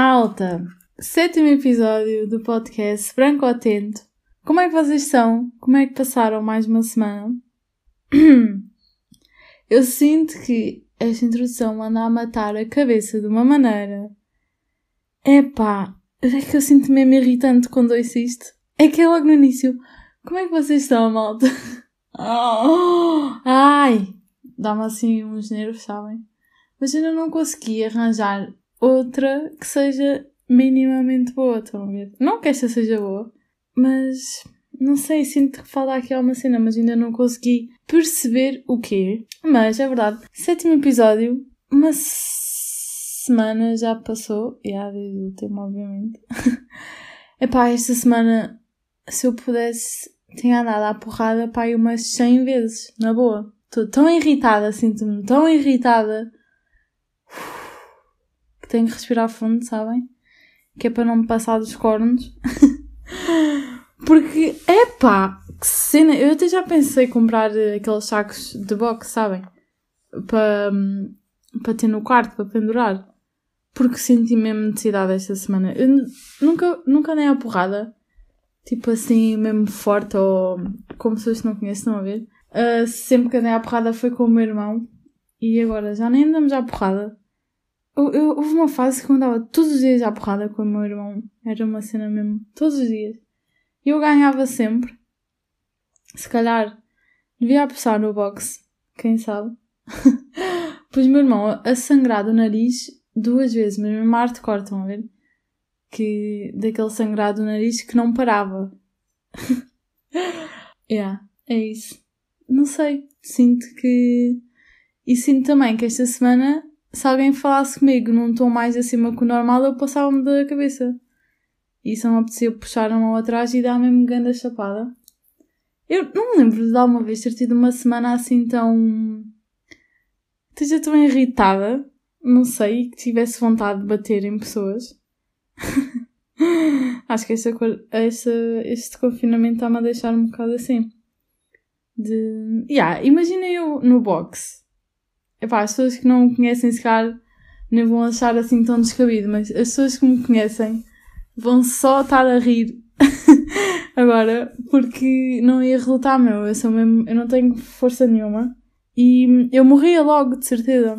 Malta, sétimo episódio do podcast Branco Atento. Como é que vocês estão? Como é que passaram mais uma semana? Eu sinto que esta introdução anda a matar a cabeça de uma maneira. Epá, é que eu sinto mesmo irritante quando ouço isto. É que é logo no início. Como é que vocês estão, malta? Ai! Dá-me assim uns nervos, sabem? Mas ainda não consegui arranjar outra que seja minimamente boa, estão a ver? Não que esta seja boa, mas não sei, sinto que falta aqui alguma cena, mas ainda não consegui perceber o quê. Mas é verdade, sétimo episódio, uma semana já passou, e há desde o último, obviamente. Epá, esta semana, se eu pudesse, tinha andado à porrada, pá, umas 100 vezes, na boa. Estou tão irritada, sinto-me tão irritada que tenho que respirar fundo, sabem? Que é para não me passar dos cornos. Porque, epá, que cena. Eu até já pensei em comprar aqueles sacos de boxe, sabem? Para, para ter no quarto, para pendurar. Porque senti mesmo necessidade esta semana. Eu nunca, nunca nem a porrada. Tipo assim, mesmo forte ou como pessoas que não conhecem, estão a ver? Uh, sempre que andei à porrada foi com o meu irmão. E agora já nem andamos à porrada. Eu, houve uma fase que eu andava todos os dias à porrada com o meu irmão. Era uma cena mesmo. Todos os dias. E eu ganhava sempre. Se calhar devia apostar no boxe. Quem sabe? pois meu irmão a sangrar do nariz duas vezes, mas mesmo arte cortam, a ver? Que, daquele sangrado do nariz que não parava. yeah, é isso. Não sei. Sinto que. E sinto também que esta semana se alguém falasse comigo num tom mais acima que o normal, eu passava-me da cabeça. E só me apetecia puxar a mão atrás e dar mesmo grande chapada. Eu não me lembro de alguma vez ter tido uma semana assim tão. esteja tão irritada. Não sei, que tivesse vontade de bater em pessoas. Acho que esta, esta, este confinamento está-me a deixar um bocado assim. De. Yeah, imagina eu no box Epá, as pessoas que não me conhecem, se calhar, nem vão achar assim tão descabido, mas as pessoas que me conhecem vão só estar a rir agora, porque não ia resultar, meu. Eu sou mesmo, eu não tenho força nenhuma. E eu morria logo, de certeza.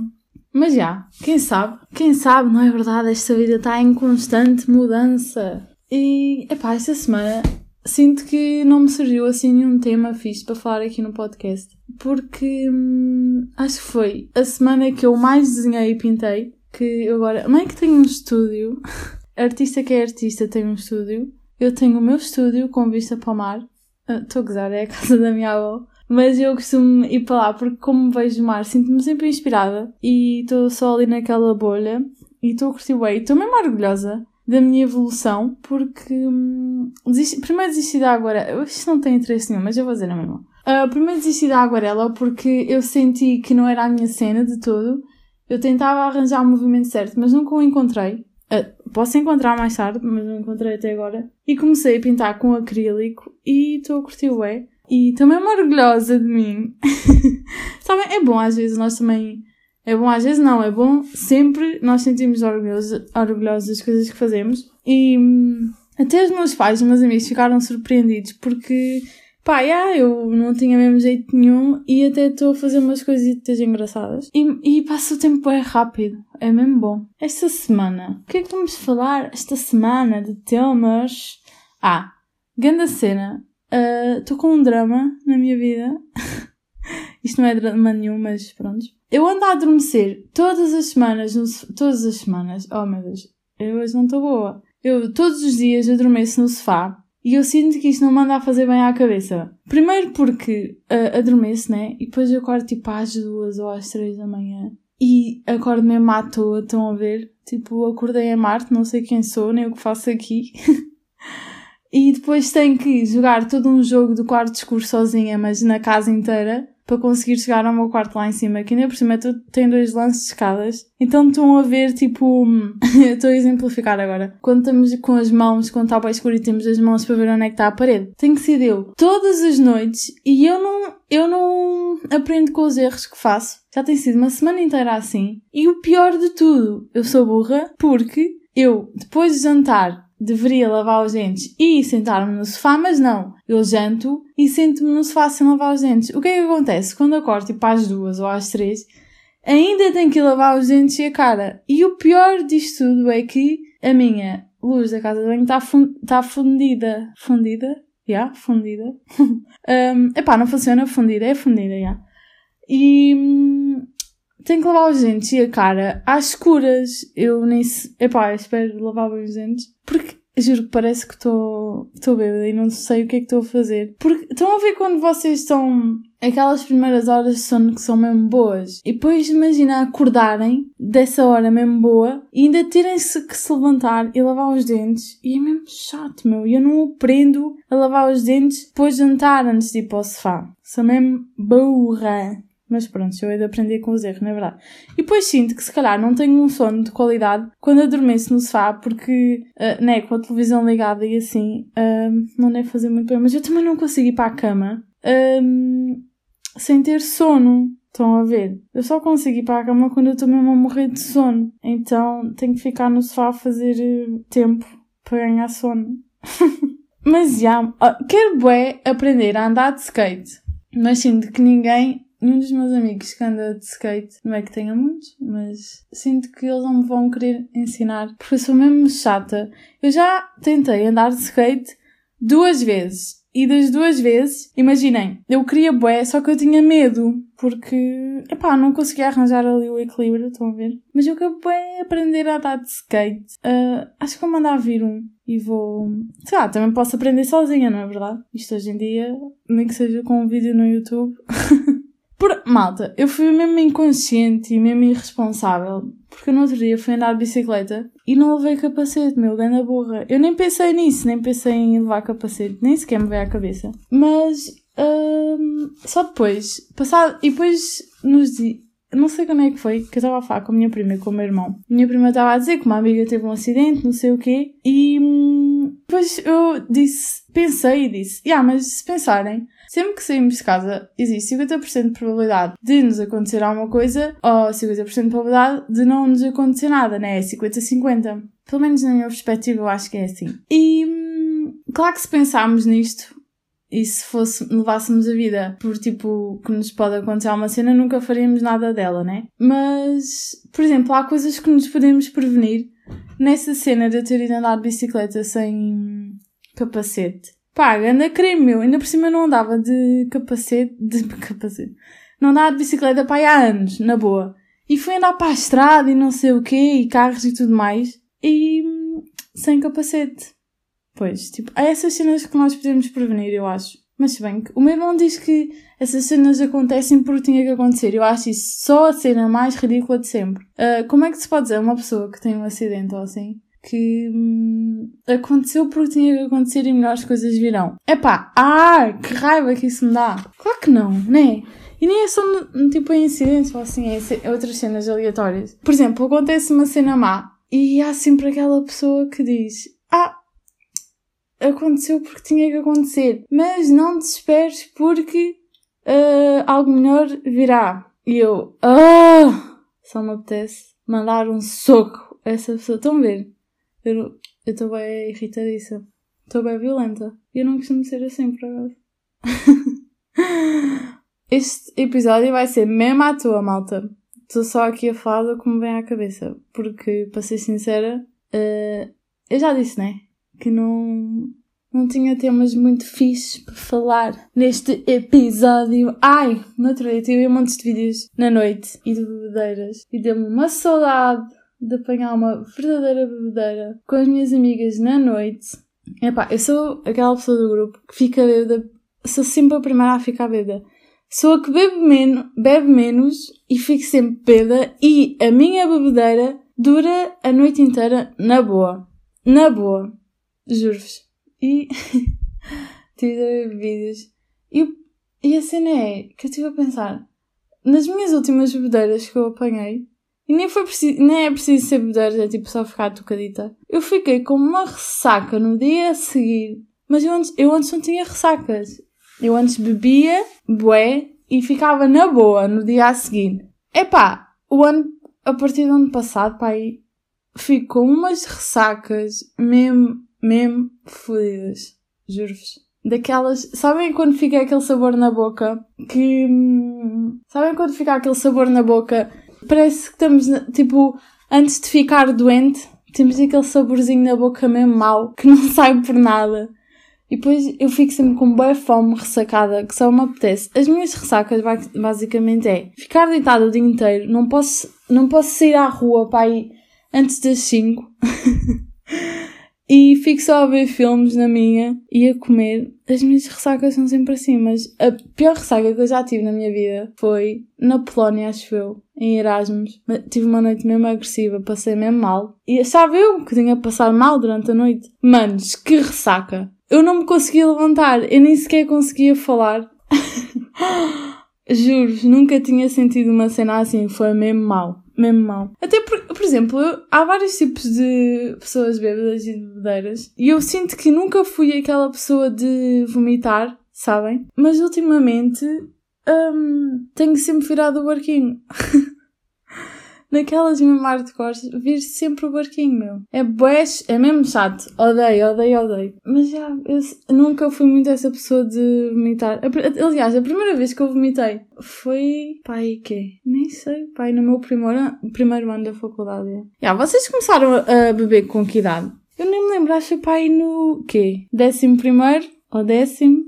Mas já, quem sabe? Quem sabe, não é verdade? Esta vida está em constante mudança. E, epá, esta semana sinto que não me surgiu assim nenhum tema fixe para falar aqui no podcast. Porque hum, acho que foi a semana que eu mais desenhei e pintei. Que eu agora. É que tenho um estúdio. artista que é artista tem um estúdio. Eu tenho o meu estúdio com vista para o mar. Ah, estou uh, a gozar, é a casa da minha avó. Mas eu costumo ir para lá porque, como vejo o mar, sinto-me sempre inspirada. E estou só ali naquela bolha. E estou a curtir bem. Estou mesmo orgulhosa da minha evolução, porque hum, desisti, primeiro desisti da aguarela. Isto não tem interesse nenhum, mas eu vou dizer a mesma. Uh, primeiro desisti da aguarela porque eu senti que não era a minha cena de todo. Eu tentava arranjar o movimento certo, mas nunca o encontrei. Uh, posso encontrar mais tarde, mas não encontrei até agora. E comecei a pintar com acrílico e estou a curtir o é. E também uma orgulhosa de mim. Sabem, é bom às vezes nós também é bom às vezes não, é bom sempre nós sentimos orgulhosos, orgulhosos das coisas que fazemos. E hum, até os meus pais e meus amigos ficaram surpreendidos porque, pá, yeah, eu não tinha mesmo jeito nenhum e até estou a fazer umas coisitas engraçadas. E, e passa o tempo é rápido, é mesmo bom. Esta semana, o que é que vamos falar esta semana de temas? Ah, grande cena. Ah, estou uh, com um drama na minha vida. Isto não é drama nenhum, mas pronto. Eu ando a adormecer todas as semanas, no, todas as semanas, oh meu Deus, eu hoje não estou boa. Eu todos os dias adormeço no sofá e eu sinto que isto não manda a fazer bem à cabeça. Primeiro porque uh, adormeço, né? E depois eu acordo tipo às duas ou às três da manhã. E acordo mesmo à toa, estão a ver? Tipo, acordei em Marte, não sei quem sou, nem o que faço aqui. e depois tenho que jogar todo um jogo do quarto escuro sozinha, mas na casa inteira para conseguir chegar ao meu quarto lá em cima, que ainda por cima tem dois lances de escadas. Então estão a ver, tipo, estou a exemplificar agora. Quando estamos com as mãos, quando está bem escuro e temos as mãos para ver onde é que está a parede. Tem que ser eu. Todas as noites, e eu não, eu não aprendo com os erros que faço. Já tem sido uma semana inteira assim. E o pior de tudo, eu sou burra porque eu, depois de jantar, deveria lavar os dentes e sentar-me no sofá, mas não. Eu janto e sento-me no sofá sem lavar os dentes. O que é que acontece? Quando acordo, tipo às duas ou às três, ainda tenho que lavar os dentes e a cara. E o pior disto tudo é que a minha luz da casa de banho está fun tá fundida. Fundida? Já, yeah, fundida. um, epá, não funciona fundida, é fundida, já. Yeah. E hum, tenho que lavar os dentes e a cara às escuras. Eu nem se... Epá, espero lavar bem os dentes. Porque juro que parece que estou bêbada e não sei o que é que estou a fazer. Porque estão a ver quando vocês estão aquelas primeiras horas de sono que são mesmo boas. E depois imagina acordarem dessa hora mesmo boa e ainda terem-se que se levantar e lavar os dentes. E é mesmo chato, meu. E eu não aprendo a lavar os dentes depois de jantar antes de ir para o sofá. Sou mesmo burra. Mas pronto, eu hei de aprender com os erros, não é verdade? E depois sinto que se calhar não tenho um sono de qualidade quando adormeço no sofá, porque, uh, né, com a televisão ligada e assim, uh, não deve fazer muito bem. Mas eu também não consigo ir para a cama uh, sem ter sono. Estão a ver? Eu só consigo ir para a cama quando eu estou mesmo a morrer de sono. Então tenho que ficar no sofá a fazer tempo para ganhar sono. mas já, uh, quero bué aprender a andar de skate. Mas sinto que ninguém nenhum dos meus amigos que anda de skate, não é que tenha muitos, mas sinto que eles não me vão querer ensinar, porque eu sou mesmo chata. Eu já tentei andar de skate duas vezes. E das duas vezes, imaginem, eu queria bué, só que eu tinha medo, porque, epá, não conseguia arranjar ali o equilíbrio, estão a ver? Mas eu quero bué aprender a andar de skate. Uh, acho que vou mandar vir um e vou, sei lá, também posso aprender sozinha, não é verdade? Isto hoje em dia, nem que seja com um vídeo no YouTube. Por, malta, eu fui mesmo inconsciente e mesmo irresponsável, porque no outro dia fui andar de bicicleta e não levei capacete, meu, grande burra. Eu nem pensei nisso, nem pensei em levar capacete, nem sequer me veio à cabeça. Mas, hum, só depois, passado, e depois nos dias, não sei quando é que foi, que eu estava a falar com a minha prima e com o meu irmão. Minha prima estava a dizer que uma amiga teve um acidente, não sei o quê, e hum, depois eu disse, pensei e disse, yeah, mas se pensarem, Sempre que saímos de casa, existe 50% de probabilidade de nos acontecer alguma coisa ou 50% de probabilidade de não nos acontecer nada, né? É 50-50. Pelo menos na minha perspectiva, eu acho que é assim. E, hum, claro que se pensarmos nisto, e se fosse, levássemos a vida por tipo que nos pode acontecer uma cena, nunca faríamos nada dela, né? Mas, por exemplo, há coisas que nos podemos prevenir nessa cena de ter ido andar de bicicleta sem capacete. Pá, anda creme, meu. Ainda por cima não andava de capacete, de capacete. Não andava de bicicleta aí há anos, na boa. E fui andar para a estrada e não sei o quê, e carros e tudo mais. E sem capacete. Pois, tipo, há essas cenas que nós podemos prevenir, eu acho. Mas se bem que o meu irmão diz que essas cenas acontecem porque tinha que acontecer. Eu acho isso só a cena mais ridícula de sempre. Uh, como é que se pode dizer uma pessoa que tem um acidente ou assim? Que hum, aconteceu porque tinha que acontecer e melhores coisas virão. Epá, ah, que raiva que isso me dá. Claro que não, né? E nem é só no, tipo em incidentes ou assim, é outras cenas aleatórias. Por exemplo, acontece uma cena má e há sempre aquela pessoa que diz: Ah, aconteceu porque tinha que acontecer, mas não desesperes porque uh, algo melhor virá. E eu, ah, só me apetece mandar um soco a essa pessoa. Estão a ver? Eu estou bem irritadiça. Estou bem violenta. Eu não costumo ser assim, por acaso. este episódio vai ser mesmo à tua, malta. Estou só aqui a falar do que me vem à cabeça. Porque, para ser sincera, uh, eu já disse, né? Que não, não tinha temas muito fixes para falar neste episódio. Ai, no outro dia tive um monte de vídeos na noite e de bebedeiras. E deu-me uma saudade de apanhar uma verdadeira bebedeira com as minhas amigas na noite. Epá, eu sou aquela pessoa do grupo que fica bêbada, sou sempre a primeira a ficar bêbada. Sou a que bebe, men bebe menos e fico sempre bêbada e a minha bebedeira dura a noite inteira na boa. Na boa. Juro-vos. E tive vídeos. E, e a cena é que eu estive a pensar, nas minhas últimas bebedeiras que eu apanhei, e nem, foi preciso, nem é preciso ser beber, é tipo só ficar tocadita. Eu fiquei com uma ressaca no dia a seguir. Mas eu antes, eu antes não tinha ressacas. Eu antes bebia, bué, e ficava na boa no dia a seguir. Epá, o ano, a partir do ano passado, pá, aí, fico com umas ressacas mesmo, mesmo fodidas. Juro-vos. Daquelas. Sabem quando fica aquele sabor na boca? Que. hum, Sabem quando fica aquele sabor na boca? Parece que estamos, tipo, antes de ficar doente, temos aquele saborzinho na boca mesmo mau, que não sai por nada. E depois eu fico sempre com boa fome ressacada, que só me apetece. As minhas ressacas ba- basicamente é ficar deitada o dia inteiro, não posso, não posso sair à rua para ir antes das 5. e fico só a ver filmes na minha e a comer. As minhas ressacas são sempre assim, mas a pior ressaca que eu já tive na minha vida foi na Polónia, acho eu, em Erasmus. Tive uma noite mesmo agressiva, passei mesmo mal. E achava eu que tinha passado mal durante a noite. Manos, que ressaca! Eu não me conseguia levantar, eu nem sequer conseguia falar. Juro, nunca tinha sentido uma cena assim, foi mesmo mal. Mesmo mal. Até por, por exemplo, há vários tipos de pessoas bêbadas e de bebedeiras. E eu sinto que nunca fui aquela pessoa de vomitar, sabem? Mas ultimamente, hum, tenho sempre virado o barquinho. Naquelas mesmo hardcores, vir sempre o barquinho, meu. É bué, é mesmo chato. Odeio, odeio, odeio. Mas já, eu nunca fui muito essa pessoa de vomitar. Aliás, a primeira vez que eu vomitei foi, pai, quê? Nem sei, pai, no meu primeiro, primeiro ano da faculdade. Já, vocês começaram a beber com que idade? Eu nem me lembro, acho que pai no quê? Décimo primeiro ou décimo?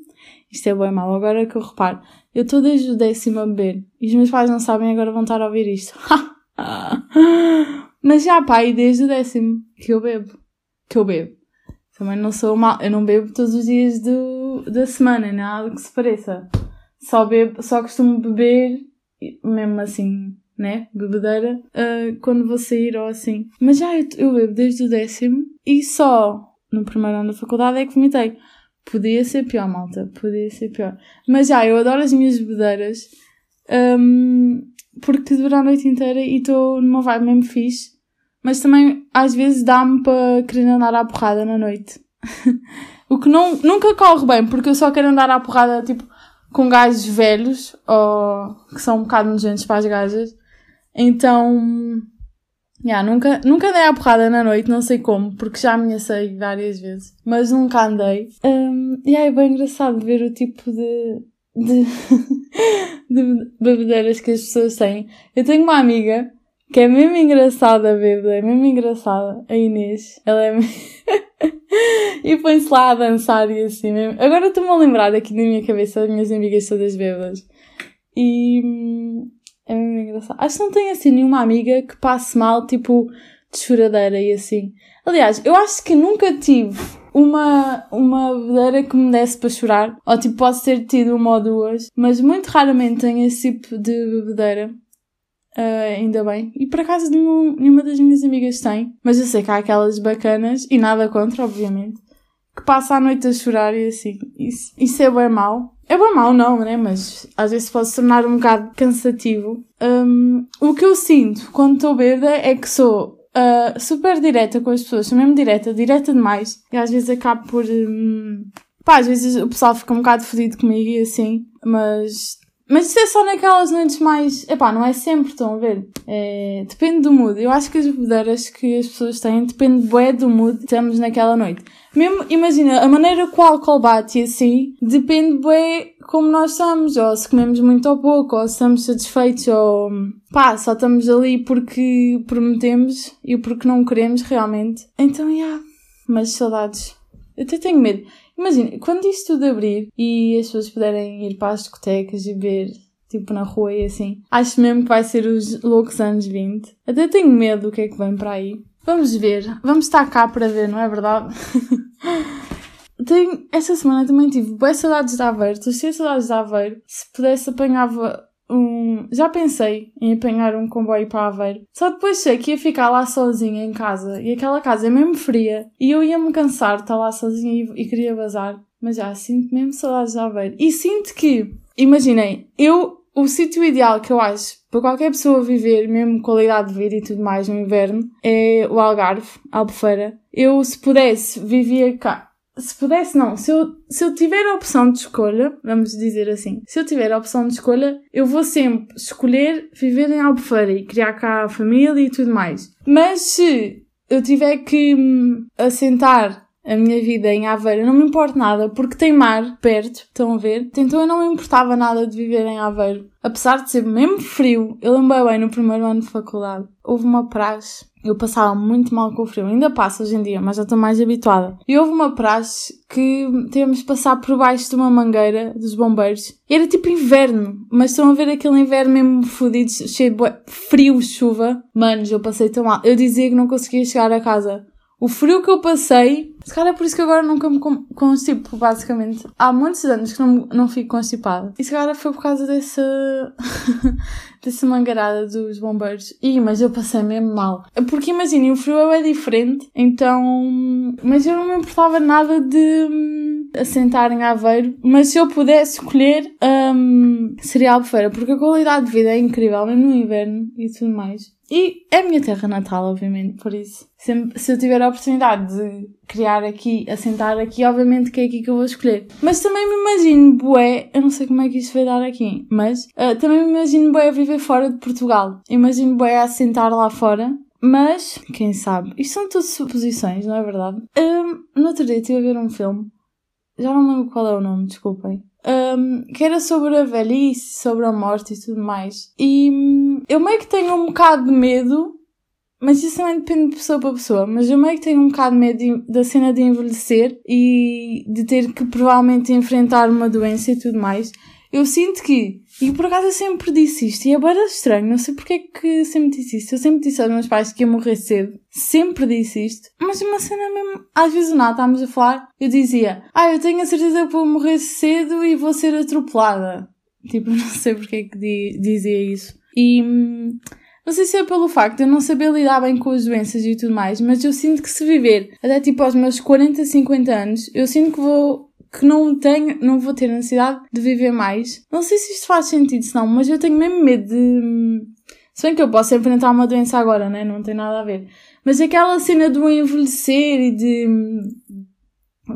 Isto é bem mal, agora que eu reparo. Eu estou desde o décimo a beber. E os meus pais não sabem, agora vão estar a ouvir isto. Mas já, pai, desde o décimo que eu bebo. Que eu bebo. Também não sou mal. Eu não bebo todos os dias do, da semana, nada que se pareça. Só bebo, só costumo beber, mesmo assim, né? Bebedeira, ah, quando vou sair ou assim. Mas já, eu, eu bebo desde o décimo e só no primeiro ano da faculdade é que vomitei. Podia ser pior, malta. Podia ser pior. Mas já, eu adoro as minhas bebedeiras. hum, porque dura a noite inteira e estou numa vibe mesmo fixe. Mas também, às vezes, dá-me para querer andar à porrada na noite. o que não, nunca corre bem, porque eu só quero andar à porrada, tipo, com gajos velhos, ou que são um bocado nojentos para as gajas. Então, yeah, nunca, nunca andei à porrada na noite, não sei como, porque já ameacei várias vezes, mas nunca andei. Um, e é bem engraçado ver o tipo de, de, de bebedeiras que as pessoas têm. Eu tenho uma amiga que é mesmo engraçada, bêbada, é mesmo engraçada, a Inês. Ela é e põe-se lá a dançar e assim mesmo. Agora estou-me a lembrar aqui na minha cabeça das minhas amigas todas bêbadas. E hum, é mesmo engraçado. Acho que não tenho assim nenhuma amiga que passe mal, tipo, de choradeira e assim. Aliás, eu acho que nunca tive uma, uma bebedeira que me desse para chorar. Ou tipo, posso ter tido uma ou duas. Mas muito raramente tenho esse tipo de bebedeira. Ah, ainda bem. E por acaso nenhum, nenhuma das minhas amigas tem. Mas eu sei que há aquelas bacanas, e nada contra, obviamente, que passa a noite a chorar e assim. Isso, isso é bem mau. É bem mau não, né? Mas às vezes pode se tornar um bocado cansativo. Hum, o que eu sinto quando estou bêbada é que sou ah, super direta com as pessoas. Sou mesmo direta, direta demais. E às vezes acabo por... hum, pá, às vezes o pessoal fica um bocado fodido comigo e assim. Mas mas isso é só naquelas noites mais. Epá, não é sempre, estão a ver? É... Depende do mood. Eu acho que as bebedeiras que as pessoas têm depende bué do mood que estamos naquela noite. Mesmo, imagina, a maneira que o álcool bate assim, depende bué como nós estamos. Ou se comemos muito ou pouco, ou se estamos satisfeitos, ou pá, só estamos ali porque prometemos e porque não queremos realmente. Então, já. Yeah. Mas saudades. Eu até tenho medo. Imagina, quando isto tudo abrir e as pessoas puderem ir para as discotecas e ver, tipo, na rua e assim, acho mesmo que vai ser os loucos anos 20. Até tenho medo do que é que vem para aí. Vamos ver. Vamos estar cá para ver, não é verdade? tenho, esta semana também tive boas saudades de Aveiro. Estou cheia de saudades de Aveiro. Se pudesse apanhava um... Já pensei em apanhar um comboio para Aveiro. Só depois sei que ia ficar lá sozinha em casa. E aquela casa é mesmo fria. E eu ia-me cansar de estar lá sozinha e, e queria bazar. Mas já, sinto mesmo saudades de Aveiro. E sinto que, imaginem, eu, o sítio ideal que eu acho para qualquer pessoa viver, mesmo qualidade de vida e tudo mais no inverno, é o Algarve, Albufeira. Eu, se pudesse, vivia cá. Se pudesse, não. Se eu, se eu tiver a opção de escolha, vamos dizer assim, se eu tiver a opção de escolha, eu vou sempre escolher viver em Albufeira e criar cá a família e tudo mais. Mas se eu tiver que hum, assentar a minha vida em Aveiro, não me importa nada, porque tem mar perto, estão a ver? Então eu não me importava nada de viver em Aveiro. Apesar de ser mesmo frio, eu lembro bem no primeiro ano de faculdade. Houve uma praxe, eu passava muito mal com o frio, ainda passo hoje em dia, mas já estou mais habituada. E houve uma praxe que tínhamos de passar por baixo de uma mangueira dos bombeiros. Era tipo inverno, mas estão a ver aquele inverno mesmo fodido, cheio de frio, chuva. Manos, eu passei tão mal. Eu dizia que não conseguia chegar a casa o frio que eu passei, se calhar é por isso que agora nunca me constipo, basicamente. Há muitos anos que não, não fico constipada. E se calhar foi por causa dessa, dessa mangarada dos bombeiros. Ih, mas eu passei mesmo mal. Porque imaginem, o frio é diferente, então. Mas eu não me importava nada de hum, assentar em Aveiro. Mas se eu pudesse escolher, um, seria Albufeira, porque a qualidade de vida é incrível, mesmo no inverno e tudo mais. E é a minha terra natal, obviamente, por isso. Se, se eu tiver a oportunidade de criar aqui, assentar aqui, obviamente que é aqui que eu vou escolher. Mas também me imagino, bué, eu não sei como é que isto vai dar aqui, mas uh, também me imagino, bué, a viver fora de Portugal. Imagino, bué, a assentar lá fora. Mas, quem sabe? Isto são todas suposições, não é verdade? Um, no outro dia estive a ver um filme. Já não lembro qual é o nome, desculpem um, que era sobre a velhice, sobre a morte e tudo mais. E hum, eu meio que tenho um bocado de medo, mas isso também depende de pessoa para pessoa, mas eu meio que tenho um bocado de medo da cena de envelhecer e de ter que provavelmente enfrentar uma doença e tudo mais. Eu sinto que e por acaso eu sempre disse isto, e é bem estranho, não sei porque é que sempre disse isto. Eu sempre disse aos meus pais que ia morrer cedo, sempre disse isto, mas uma cena mesmo, às vezes não, estávamos a falar, eu dizia, ah, eu tenho a certeza que vou morrer cedo e vou ser atropelada. Tipo, não sei porque é que dizia isso. E hum, não sei se é pelo facto de eu não saber lidar bem com as doenças e tudo mais, mas eu sinto que se viver até tipo aos meus 40, 50 anos, eu sinto que vou que não tenho, não vou ter necessidade de viver mais. Não sei se isto faz sentido, se não, mas eu tenho mesmo medo de. Se bem que eu posso enfrentar uma doença agora, né? Não tem nada a ver. Mas aquela cena do envelhecer e de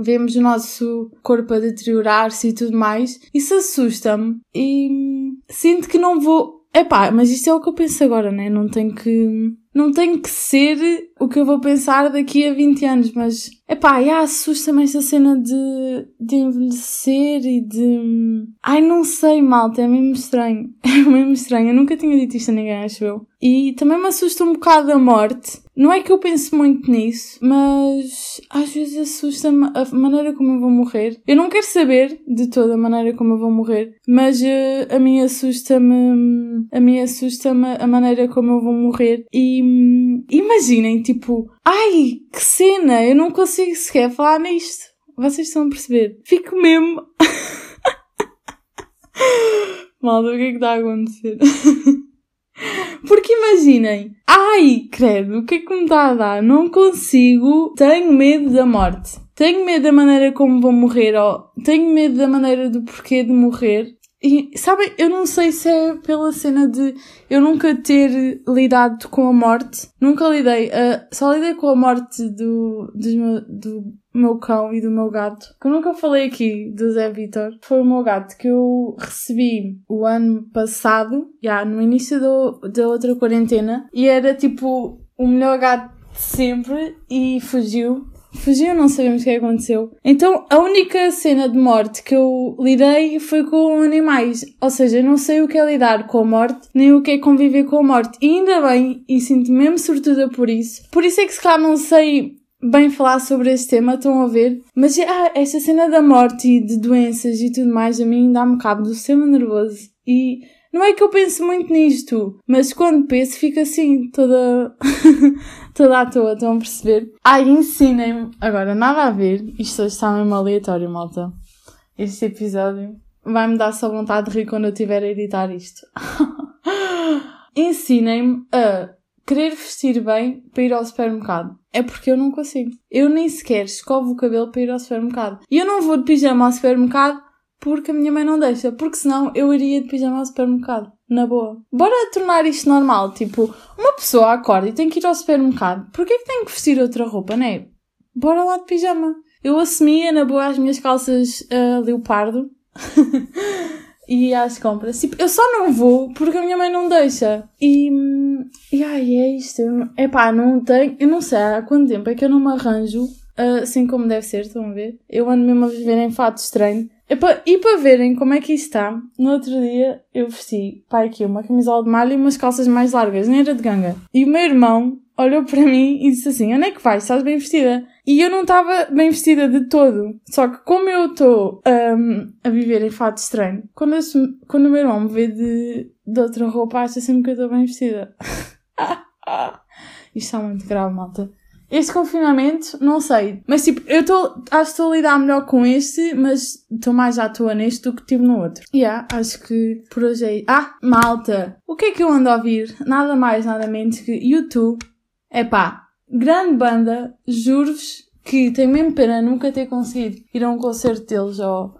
vemos o nosso corpo a deteriorar-se e tudo mais, isso assusta-me e sinto que não vou. Epá, mas isto é o que eu penso agora, né? Não tenho que. Não tenho que ser o que eu vou pensar daqui a 20 anos, mas epá, já assusta-me esta cena de, de envelhecer e de. Ai, não sei, malta, é mesmo estranho. É mesmo estranho. Eu nunca tinha dito isto a ninguém, acho eu. E também me assusta um bocado a morte. Não é que eu pense muito nisso, mas às vezes assusta-me a maneira como eu vou morrer. Eu não quero saber de toda a maneira como eu vou morrer, mas uh, a mim assusta-me, a mim assusta-me a maneira como eu vou morrer. E imaginem, tipo, ai, que cena, eu não consigo sequer falar nisto. Vocês estão a perceber? Fico mesmo. Malda, o que é que está a acontecer? Porque imaginem, ai, credo, o que é que me está a dar? Não consigo, tenho medo da morte. Tenho medo da maneira como vou morrer, ou tenho medo da maneira do porquê de morrer. E, sabem, eu não sei se é pela cena de eu nunca ter lidado com a morte. Nunca lidei, uh, só lidei com a morte do, do, meu, do meu cão e do meu gato. Que eu nunca falei aqui do Zé Vitor. Foi o meu gato que eu recebi o ano passado, já no início do, da outra quarentena. E era tipo o melhor gato de sempre e fugiu fugiu, não sabemos o que aconteceu. Então, a única cena de morte que eu lidei foi com animais. Ou seja, eu não sei o que é lidar com a morte, nem o que é conviver com a morte. E ainda bem, e sinto-me mesmo sortuda por isso. Por isso é que se calhar não sei bem falar sobre este tema, estão a ver? Mas ah, esta cena da morte e de doenças e tudo mais, a mim dá-me cabo do sistema nervoso. E não é que eu pense muito nisto, mas quando penso fico assim, toda, toda à toa, estão a perceber? Ai, ensinem-me. Agora, nada a ver, isto hoje está mesmo aleatório, malta. Este episódio vai-me dar só vontade de rir quando eu estiver a editar isto. ensinem-me a querer vestir bem para ir ao supermercado. É porque eu não consigo. Eu nem sequer escovo o cabelo para ir ao supermercado. E eu não vou de pijama ao supermercado porque a minha mãe não deixa, porque senão eu iria de pijama ao supermercado. Na boa. Bora tornar isto normal. Tipo, uma pessoa acorda e tem que ir ao supermercado. Porquê que tem que vestir outra roupa, né? Bora lá de pijama. Eu assumia na boa as minhas calças uh, leopardo e às compras. Tipo, eu só não vou porque a minha mãe não deixa. E e aí é isto. Epá, não tenho. Eu não sei há quanto tempo é que eu não me arranjo assim como deve ser, estão a ver? Eu ando mesmo a viver em fato estranho. E para, para verem como é que isso está, no outro dia eu vesti, pá, aqui uma camisola de malha e umas calças mais largas, nem era de ganga. E o meu irmão olhou para mim e disse assim: Onde é que vais? Estás bem vestida? E eu não estava bem vestida de todo. Só que como eu estou um, a viver em fato estranho, quando, eu, quando o meu irmão me vê de, de outra roupa, acha sempre que eu estou bem vestida. Isto está muito grave, malta. Este confinamento, não sei. Mas tipo, eu estou, acho que estou a lidar melhor com este, mas estou mais à toa neste do que tive no outro. E yeah, acho que por hoje é. Ah, malta! O que é que eu ando a ouvir? Nada mais, nada menos que YouTube. É pá, grande banda, juro-vos que tenho mesmo pena nunca ter conseguido ir a um concerto deles ou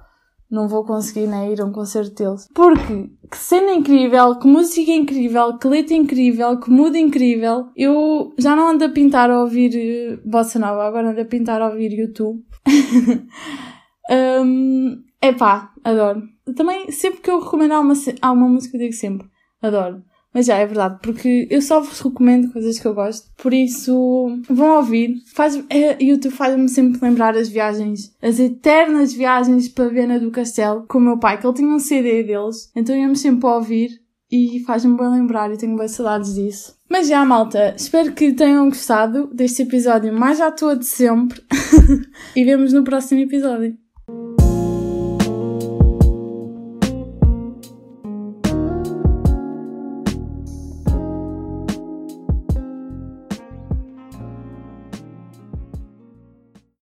não vou conseguir nem ir a um concerto deles. Porque que cena incrível, que música incrível, que letra incrível, que muda incrível. Eu já não ando a pintar a ouvir uh, Bossa Nova, agora ando a pintar a ouvir YouTube. um, epá, adoro. Também, sempre que eu recomendo alguma, alguma música, eu digo sempre, adoro. Mas já, é verdade, porque eu só vos recomendo coisas que eu gosto, por isso vão ouvir. Faz, é, YouTube faz-me sempre lembrar as viagens, as eternas viagens para Viena do Castelo com o meu pai, que ele tinha um CD deles, então íamos sempre a ouvir e faz-me bem lembrar e tenho bem saudades disso. Mas já, malta, espero que tenham gostado deste episódio mais à toa de sempre e vemos no próximo episódio.